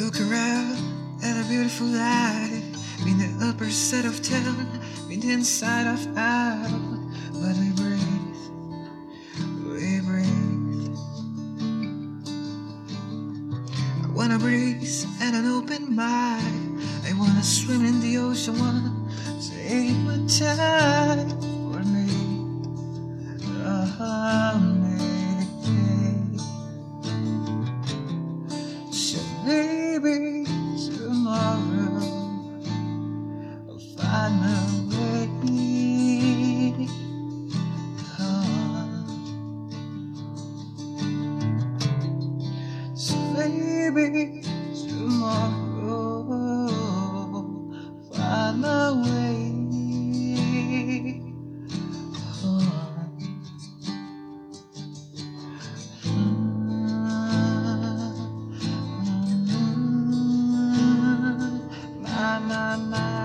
Look around at a beautiful life in the upper set of town, in the inside of out. But we breathe, we breathe. I wanna breathe and an open mind. I wanna swim in the ocean, wanna save my time for me. Oh, me. Maybe tomorrow. I'll find my way home. So baby tomorrow, find a way. my, my, my.